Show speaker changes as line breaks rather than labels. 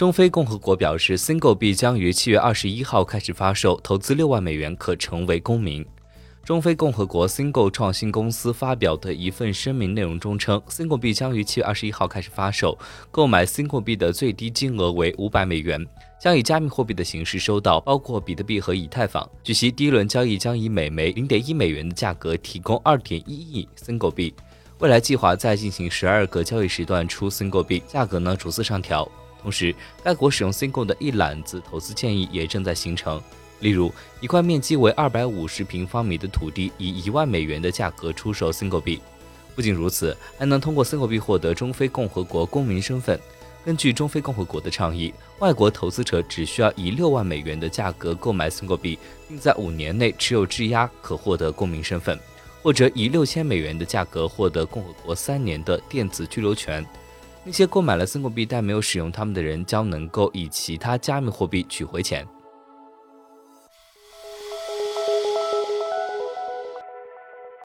中非共和国表示，Single 币将于七月二十一号开始发售，投资六万美元可成为公民。中非共和国 Single 创新公司发表的一份声明内容中称，Single 币将于七月二十一号开始发售，购买 Single 币的最低金额为五百美元，将以加密货币的形式收到包括比特币和以太坊。据悉，第一轮交易将以每枚零点一美元的价格提供二点一亿 Single 币，未来计划再进行十二个交易时段出 Single 币，价格呢逐次上调。同时，该国使用 Single 的一揽子投资建议也正在形成。例如，一块面积为二百五十平方米的土地以一万美元的价格出售 Single 币。不仅如此，还能通过 Single 币获得中非共和国公民身份。根据中非共和国的倡议，外国投资者只需要以六万美元的价格购买 Single 币，并在五年内持有质押，可获得公民身份；或者以六千美元的价格获得共和国三年的电子居留权。那些购买了森国币但没有使用它们的人，将能够以其他加密货币取回钱。